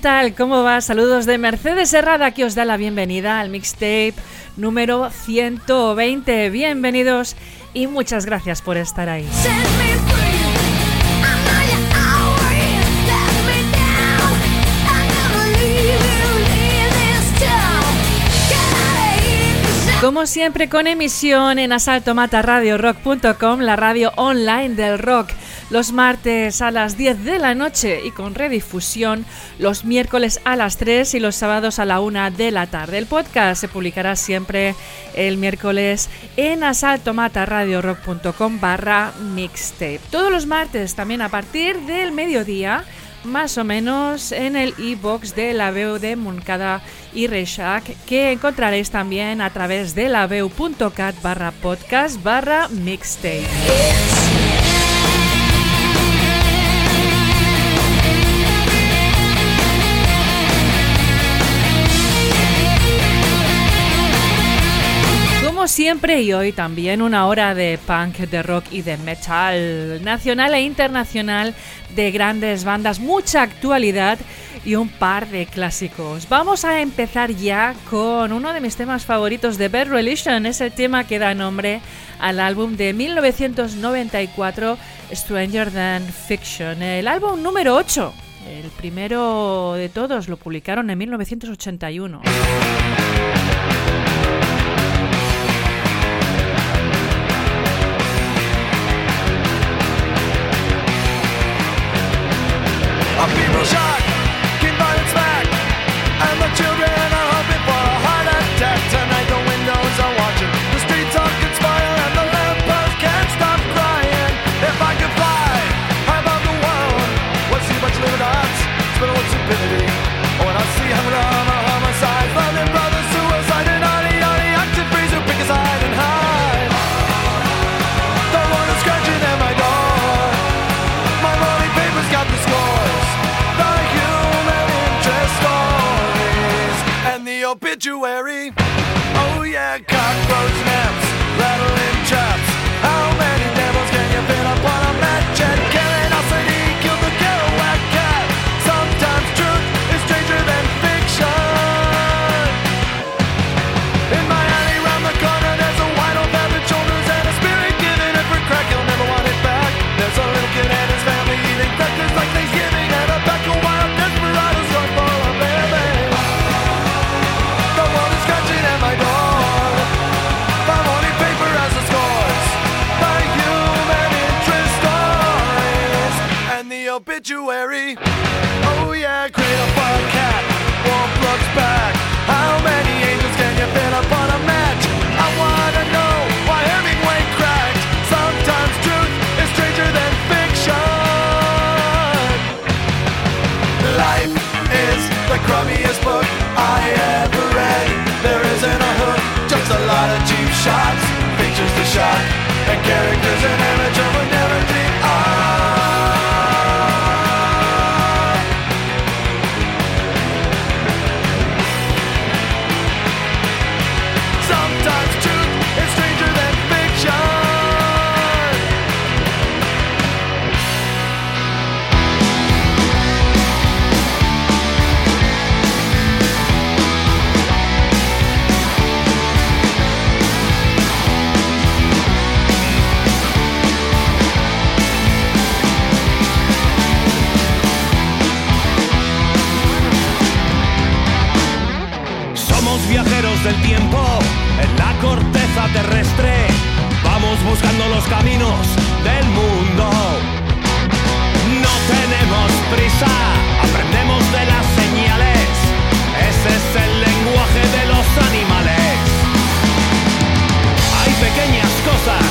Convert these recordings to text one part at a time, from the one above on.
¿qué tal? ¿Cómo va? Saludos de Mercedes Herrada que os da la bienvenida al mixtape número 120. Bienvenidos y muchas gracias por estar ahí. Como siempre con emisión en asaltomataradiorock.com, la radio online del rock los martes a las 10 de la noche y con redifusión los miércoles a las 3 y los sábados a la 1 de la tarde. El podcast se publicará siempre el miércoles en asaltomataradiorock.com barra mixtape. Todos los martes también a partir del mediodía más o menos en el e-box de la veu de Moncada y Reixac que encontraréis también a través de la barra podcast barra mixtape. Siempre y hoy también una hora de punk, de rock y de metal nacional e internacional de grandes bandas, mucha actualidad y un par de clásicos. Vamos a empezar ya con uno de mis temas favoritos de Bad Religion, es el tema que da nombre al álbum de 1994 Stranger Than Fiction, el álbum número 8. El primero de todos lo publicaron en 1981. Obituary. Oh yeah, cockroach naps, rattling traps. How many devils can you fit up on a match? And curiosity obituary. Oh yeah, cradle for cat, warm plugs back. How many angels can you fit up on a match? I wanna know why Hemingway cracked. Sometimes truth is stranger than fiction. Life is the crummiest book I ever read. There isn't a hook, just a lot of cheap shots, pictures to shot, and characters an image buscando los caminos del mundo. No tenemos prisa, aprendemos de las señales. Ese es el lenguaje de los animales. Hay pequeñas cosas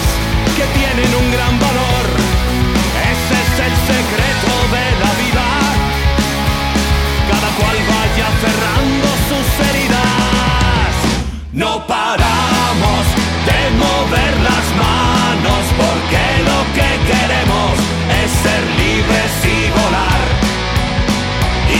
que tienen un gran valor. queremos es ser libres y volar.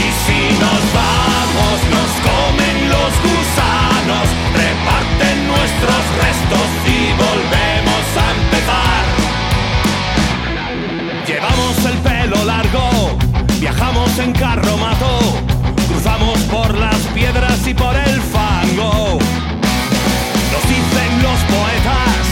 Y si nos vamos, nos comen los gusanos, reparten nuestros restos y volvemos a empezar. Llevamos el pelo largo, viajamos en carro mato, cruzamos por las piedras y por el fango. Nos dicen los poetas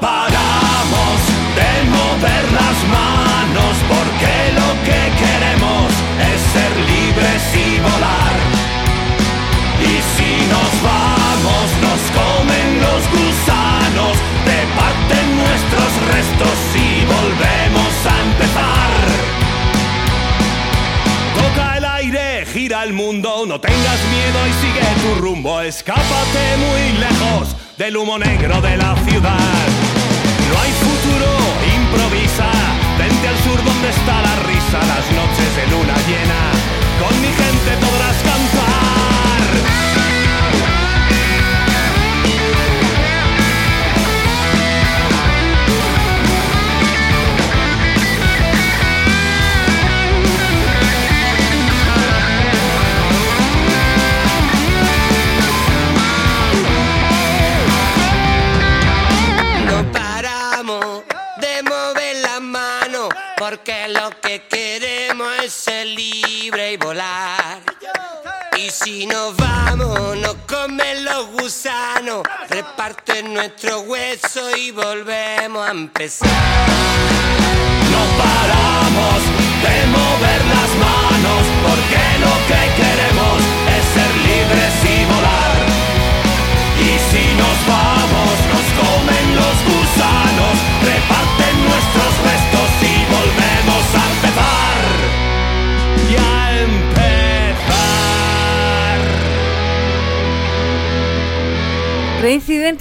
paramos de mover las manos porque lo que queremos es ser libres y volar. Y si nos vamos nos comen los gusanos, departen nuestros restos y volvemos a empezar. Toca el aire, gira el mundo, no tengas miedo y sigue tu rumbo, escápate muy lejos del humo negro de la ciudad.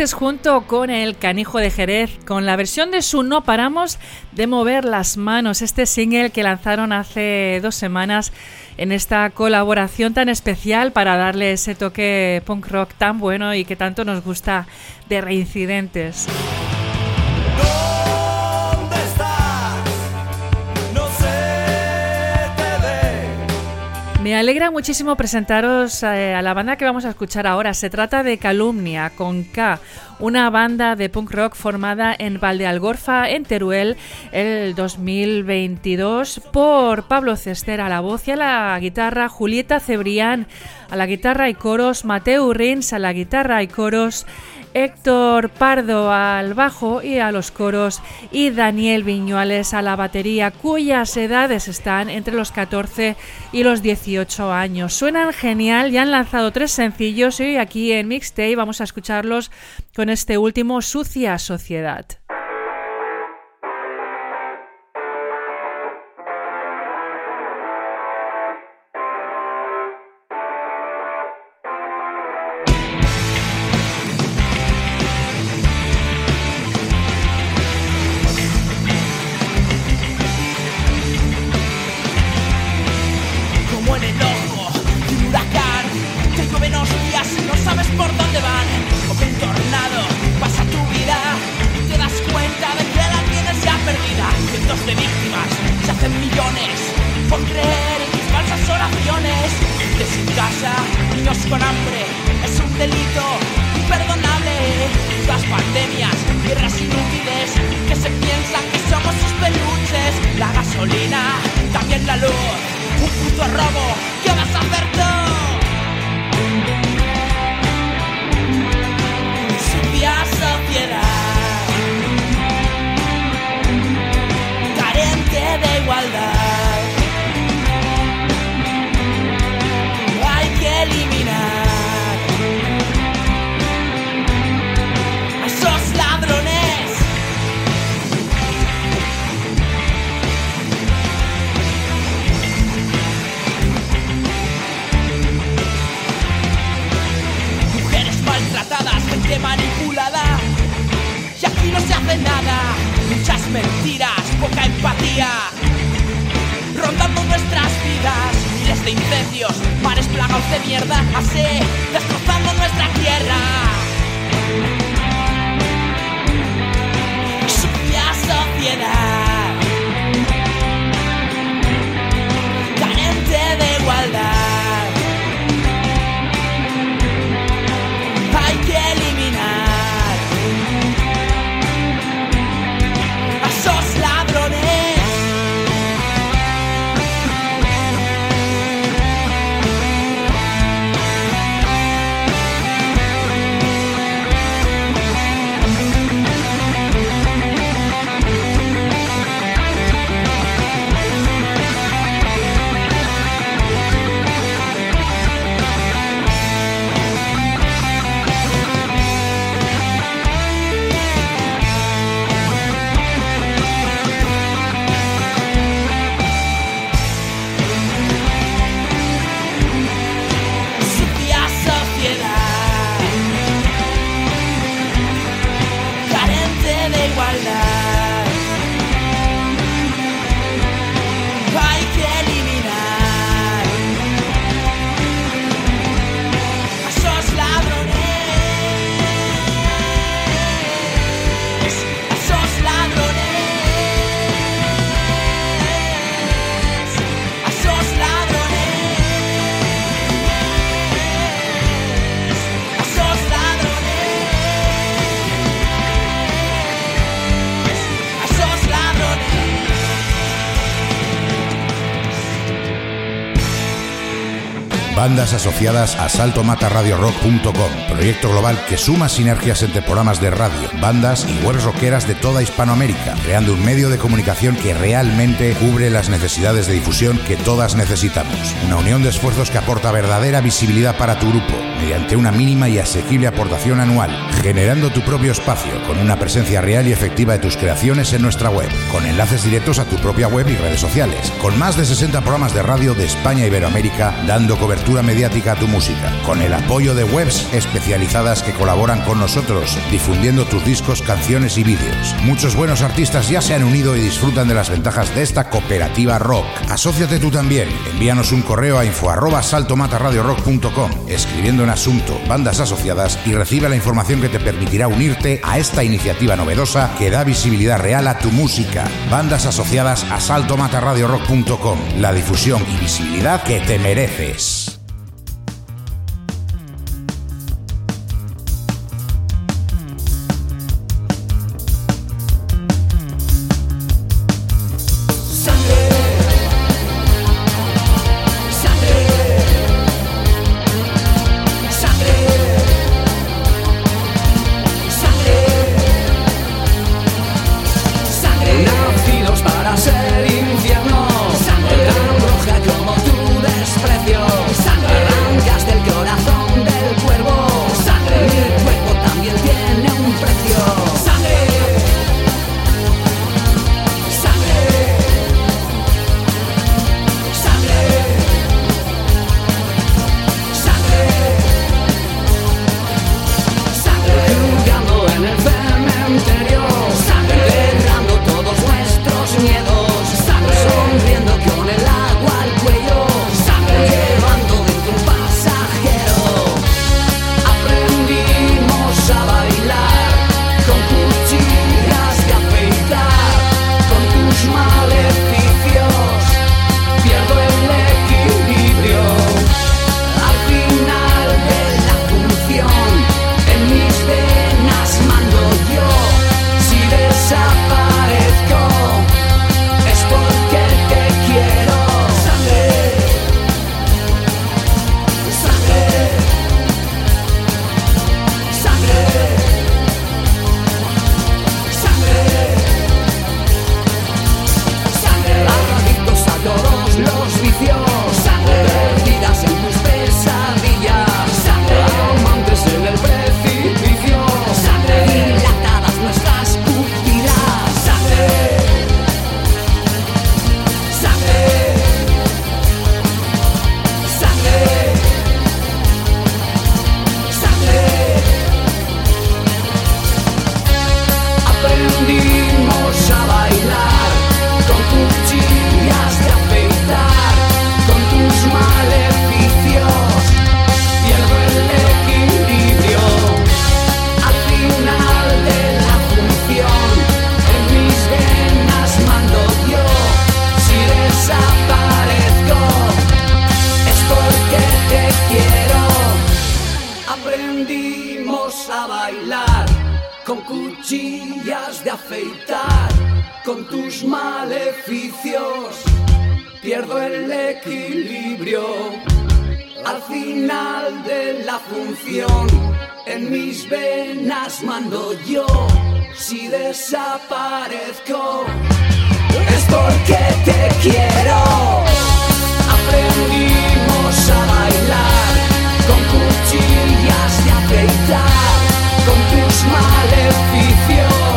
Junto con el Canijo de Jerez, con la versión de su No Paramos de Mover las Manos, este single que lanzaron hace dos semanas en esta colaboración tan especial para darle ese toque punk rock tan bueno y que tanto nos gusta de Reincidentes. Me alegra muchísimo presentaros eh, a la banda que vamos a escuchar ahora. Se trata de Calumnia con K, una banda de punk rock formada en Valdealgorfa, en Teruel, el 2022 por Pablo Cester a la voz y a la guitarra, Julieta Cebrián a la guitarra y coros, Mateo Rins a la guitarra y coros, Héctor Pardo al bajo y a los coros y Daniel Viñuales a la batería, cuyas edades están entre los 14 y los 18 años. Suenan genial, ya han lanzado tres sencillos y aquí en Mixtape vamos a escucharlos con este último, Sucia Sociedad. Mentiras, poca empatía. Rondando nuestras vidas, miles de incendios, mares plagados de mierda, así destrozando nuestra tierra. Sucia sociedad, carente de igualdad. Bandas asociadas a saltomataradiorock.com, proyecto global que suma sinergias entre programas de radio, bandas y webs rockeras de toda Hispanoamérica, creando un medio de comunicación que realmente cubre las necesidades de difusión que todas necesitamos. Una unión de esfuerzos que aporta verdadera visibilidad para tu grupo, mediante una mínima y asequible aportación anual, generando tu propio espacio con una presencia real y efectiva de tus creaciones en nuestra web, con enlaces directos a tu propia web y redes sociales, con más de 60 programas de radio de España y Iberoamérica dando cobertura mediática a tu música, con el apoyo de webs especializadas que colaboran con nosotros, difundiendo tus discos, canciones y vídeos. Muchos buenos artistas ya se han unido y disfrutan de las ventajas de esta cooperativa rock. Asociate tú también. Envíanos un correo a info arroba saltomataradiorock.com escribiendo en asunto bandas asociadas y recibe la información que te permitirá unirte a esta iniciativa novedosa que da visibilidad real a tu música. Bandas asociadas a saltomataradiorock.com. La difusión y visibilidad que te mereces. Pierdo el equilibrio al final de la función. En mis venas mando yo. Si desaparezco es porque te quiero. Aprendimos a bailar con cuchillas de afeitar, con tus maleficios.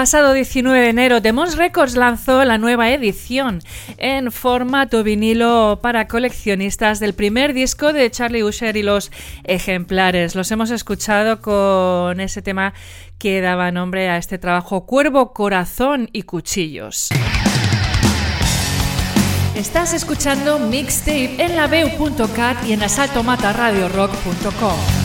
Pasado 19 de enero, Demons Records lanzó la nueva edición en formato vinilo para coleccionistas del primer disco de Charlie Usher y los ejemplares. Los hemos escuchado con ese tema que daba nombre a este trabajo, Cuervo, Corazón y Cuchillos. Estás escuchando Mixtape en la y en asaltomataradiorock.com.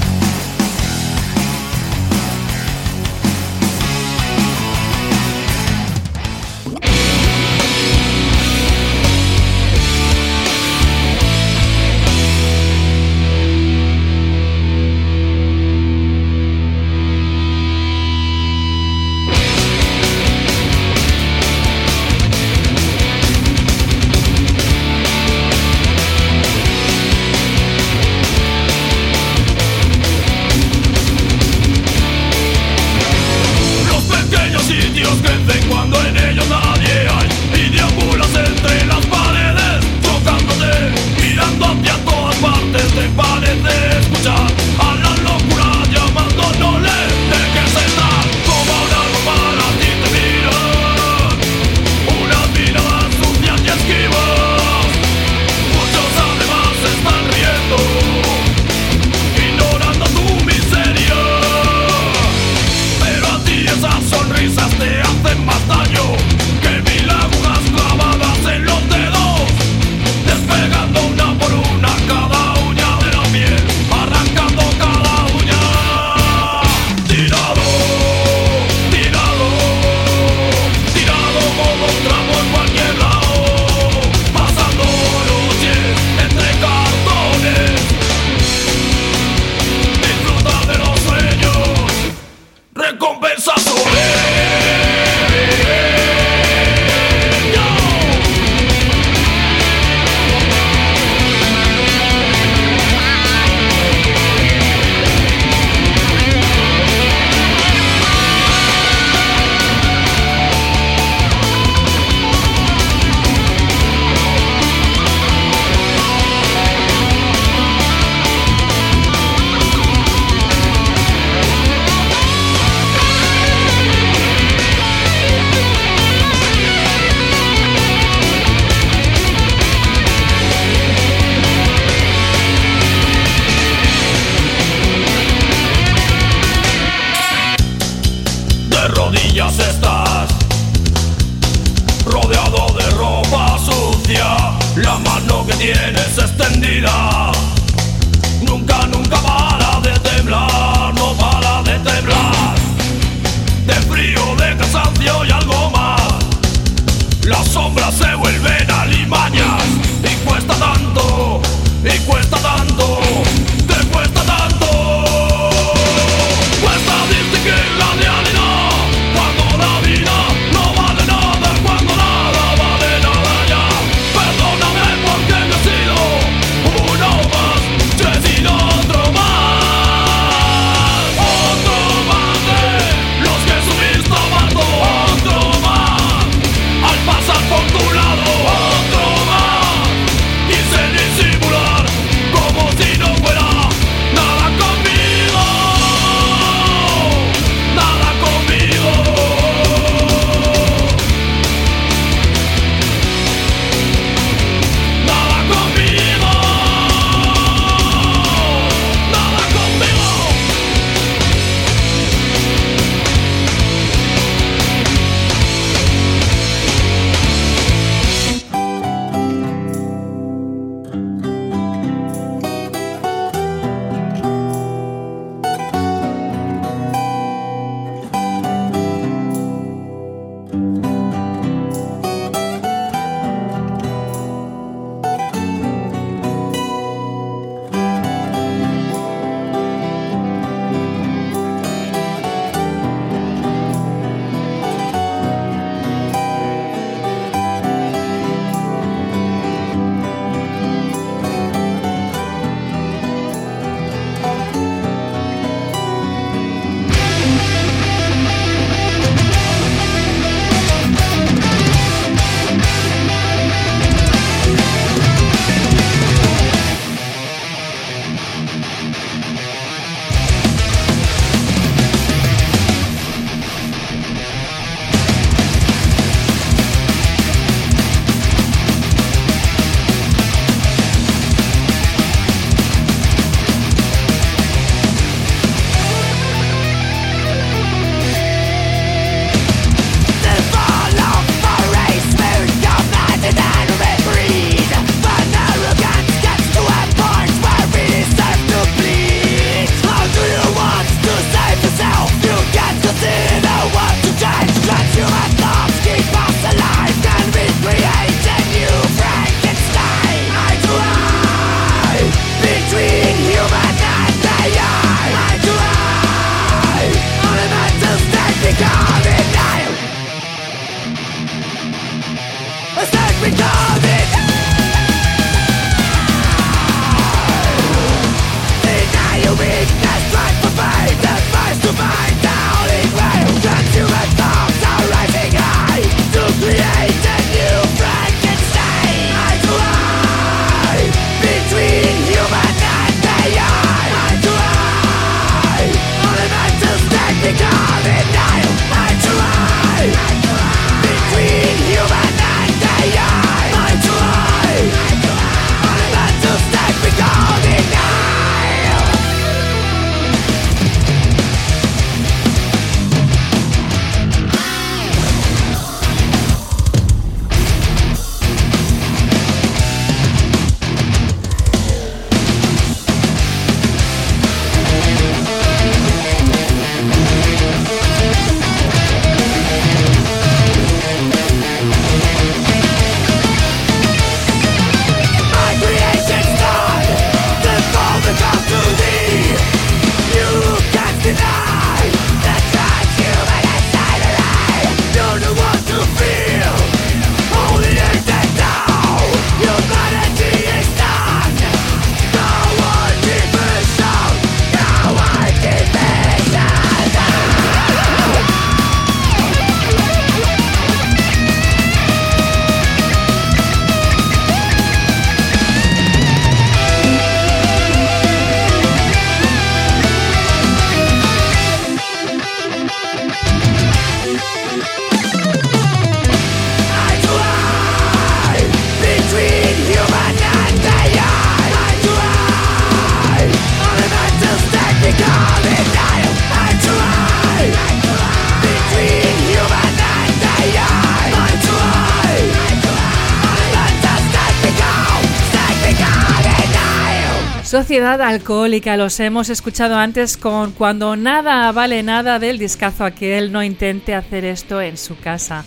Sociedad Alcohólica, los hemos escuchado antes con Cuando nada vale nada del discazo aquel, no intente hacer esto en su casa.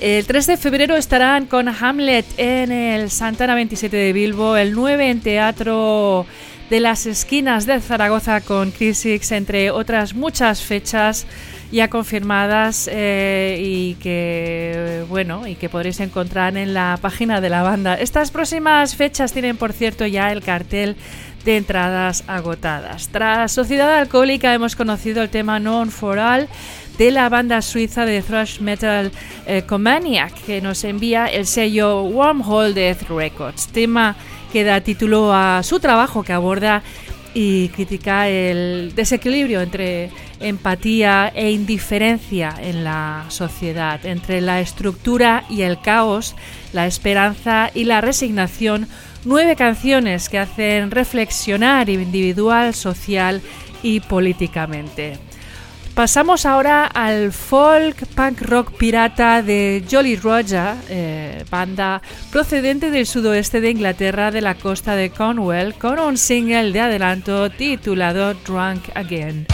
El 3 de febrero estarán con Hamlet en el Santana 27 de Bilbo, el 9 en Teatro de las Esquinas de Zaragoza con Crisix, entre otras muchas fechas ya confirmadas eh, y que bueno y que podréis encontrar en la página de la banda. Estas próximas fechas tienen por cierto ya el cartel de entradas agotadas. Tras Sociedad Alcohólica hemos conocido el tema Non for All de la banda suiza de thrash metal eh, Comaniac que nos envía el sello Wormhole Death Records, tema que da título a su trabajo que aborda y critica el desequilibrio entre empatía e indiferencia en la sociedad, entre la estructura y el caos, la esperanza y la resignación, nueve canciones que hacen reflexionar individual, social y políticamente. Pasamos ahora al folk punk rock pirata de Jolly Roger, eh, banda procedente del sudoeste de Inglaterra de la costa de Cornwall, con un single de adelanto titulado Drunk Again.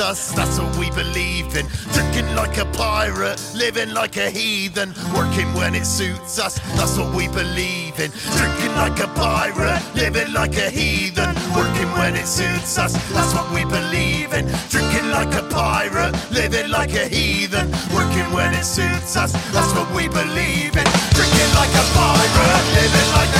Us, that's what we believe in. Drinking like a pirate, living like a heathen, working when it suits us, that's what we believe in. Drinking like a pirate, living like a heathen, working when it suits us, that's what we believe in. Drinking like a pirate, living like a heathen, working when it suits us, that's what we believe in. Drinking like a pirate, living like a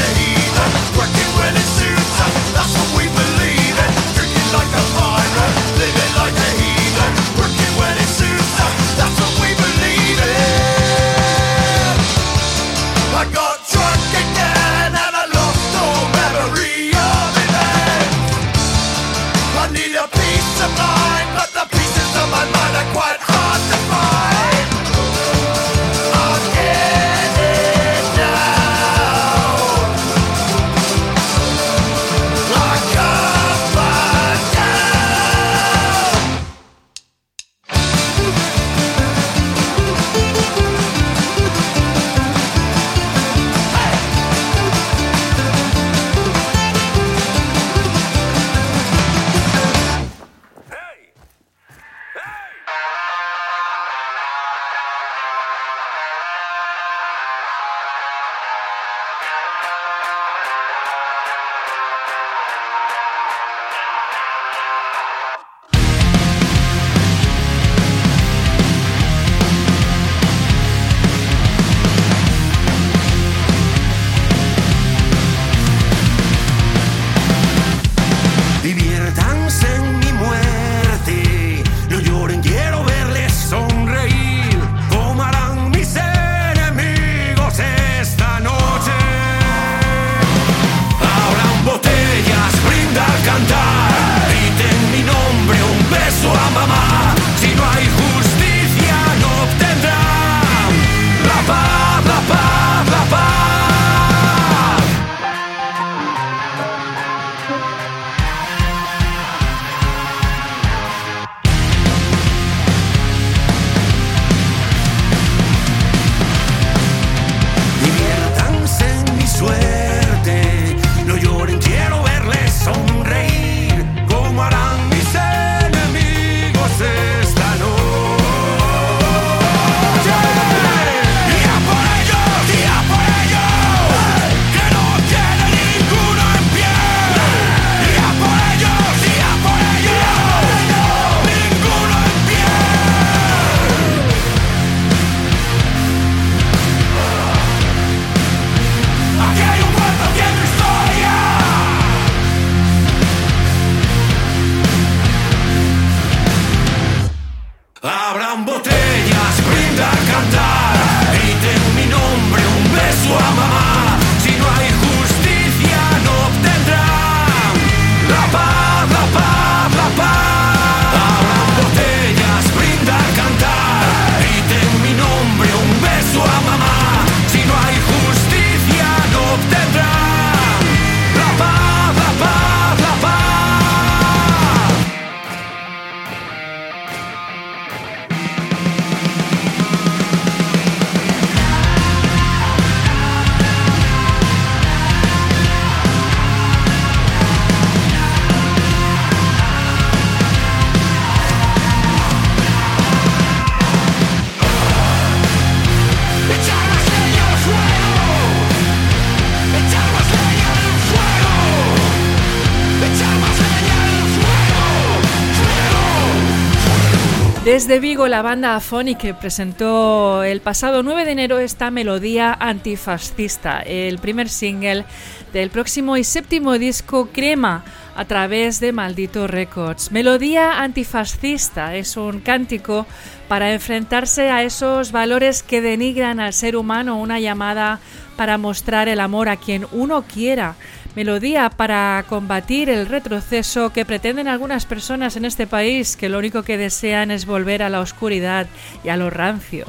Desde Vigo, la banda Afonic presentó el pasado 9 de enero esta melodía antifascista, el primer single del próximo y séptimo disco Crema a través de Maldito Records. Melodía antifascista es un cántico para enfrentarse a esos valores que denigran al ser humano, una llamada para mostrar el amor a quien uno quiera melodía para combatir el retroceso que pretenden algunas personas en este país que lo único que desean es volver a la oscuridad y a lo rancio.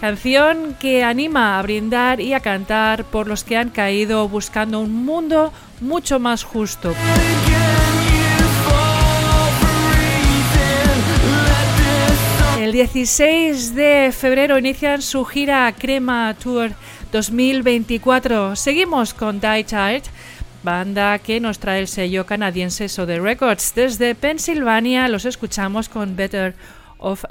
Canción que anima a brindar y a cantar por los que han caído buscando un mundo mucho más justo. El 16 de febrero inician su gira Crema Tour 2024. Seguimos con Die Child banda que nos trae el sello canadiense Sode Records. Desde Pensilvania los escuchamos con Better of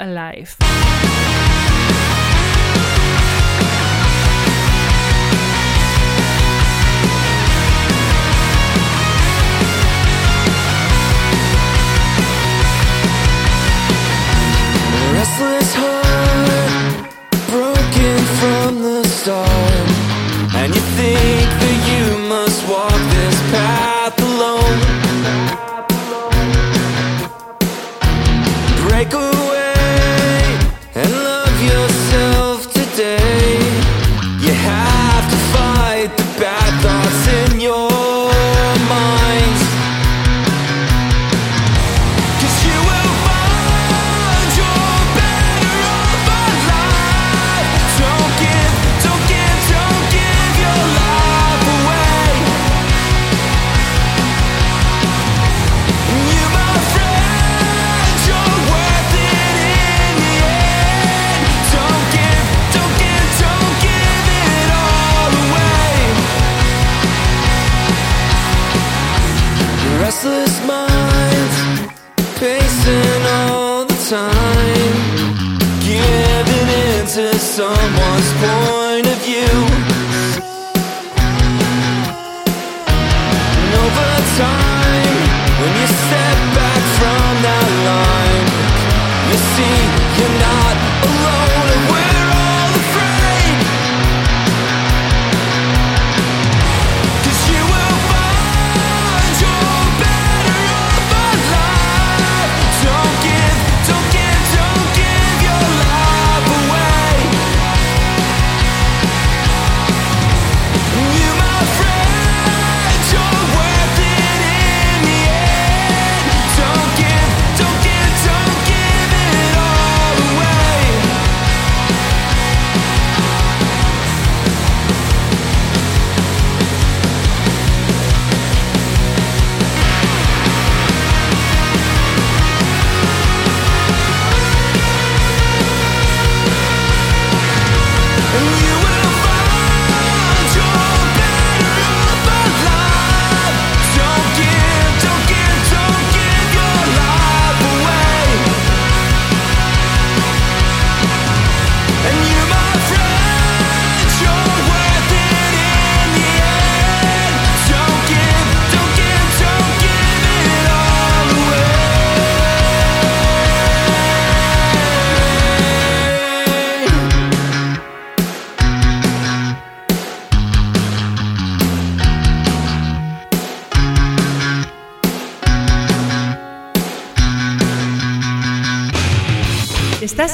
restless minds, pacing all the time, giving in to someone's point.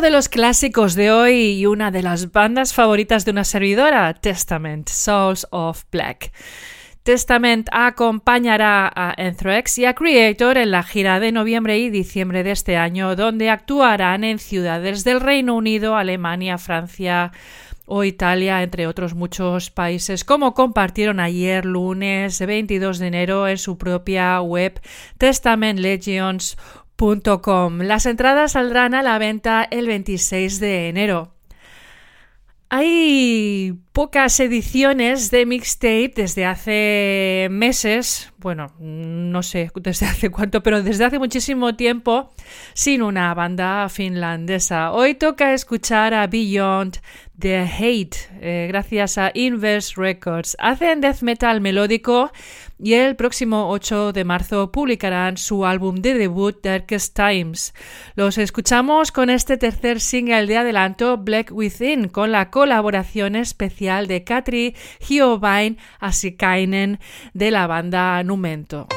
De los clásicos de hoy y una de las bandas favoritas de una servidora, Testament, Souls of Black. Testament acompañará a Anthrax y a Creator en la gira de noviembre y diciembre de este año, donde actuarán en ciudades del Reino Unido, Alemania, Francia o Italia, entre otros muchos países, como compartieron ayer lunes 22 de enero en su propia web Las entradas saldrán a la venta el 26 de enero. Hay pocas ediciones de mixtape desde hace meses, bueno, no sé desde hace cuánto, pero desde hace muchísimo tiempo sin una banda finlandesa. Hoy toca escuchar a Beyond The Hate, eh, gracias a Inverse Records. Hacen death metal melódico y el próximo 8 de marzo publicarán su álbum de debut Darkest Times. Los escuchamos con este tercer single de adelanto Black Within, con la colaboración especial de Katri Hiobain Asikainen de la banda Numento.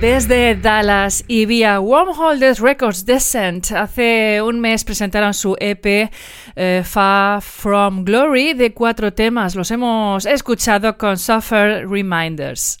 Desde Dallas y vía Wormholders Records Descent, hace un mes presentaron su EP eh, Far From Glory de cuatro temas. Los hemos escuchado con Suffer Reminders.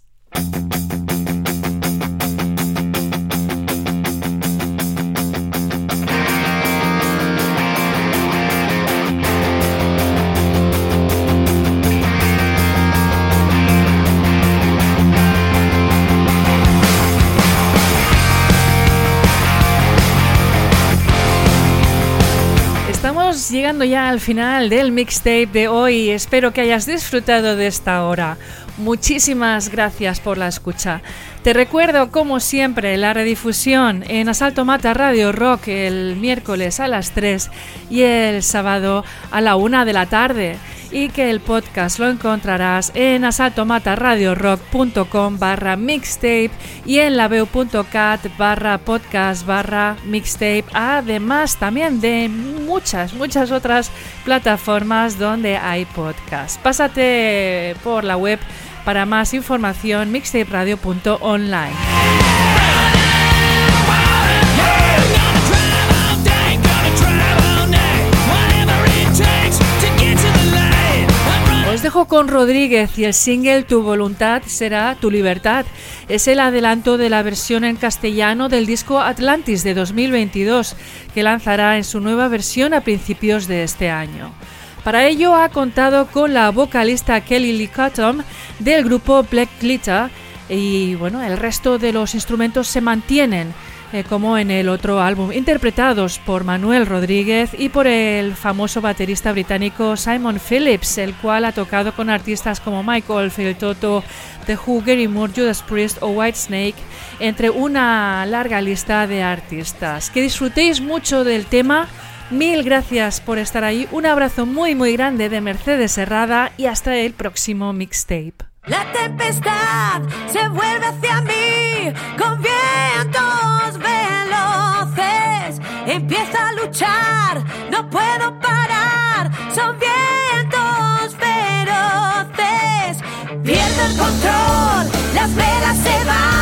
Llegando ya al final del mixtape de hoy. Espero que hayas disfrutado de esta hora. Muchísimas gracias por la escucha. Te recuerdo, como siempre, la redifusión en Asalto Mata Radio Rock el miércoles a las 3 y el sábado a la 1 de la tarde y que el podcast lo encontrarás en asaltomataradiorock.com barra mixtape y en laveu.cat barra podcast barra mixtape, además también de muchas, muchas otras plataformas donde hay podcast. Pásate por la web para más información mixtaperadio.online. Os dejo con Rodríguez y el single Tu voluntad será tu libertad. Es el adelanto de la versión en castellano del disco Atlantis de 2022, que lanzará en su nueva versión a principios de este año. Para ello ha contado con la vocalista Kelly Lee Cottom del grupo Black Glitter y bueno, el resto de los instrumentos se mantienen eh, como en el otro álbum, interpretados por Manuel Rodríguez y por el famoso baterista británico Simon Phillips, el cual ha tocado con artistas como Michael Phil Toto, The Who, Gary Moore, Judas Priest o Whitesnake, entre una larga lista de artistas. Que disfrutéis mucho del tema. Mil gracias por estar ahí. Un abrazo muy muy grande de Mercedes Herrada y hasta el próximo mixtape. La tempestad se vuelve hacia mí con vientos veloces. Empieza a luchar, no puedo parar. Son vientos feroces. Pierdo el control, las velas se van.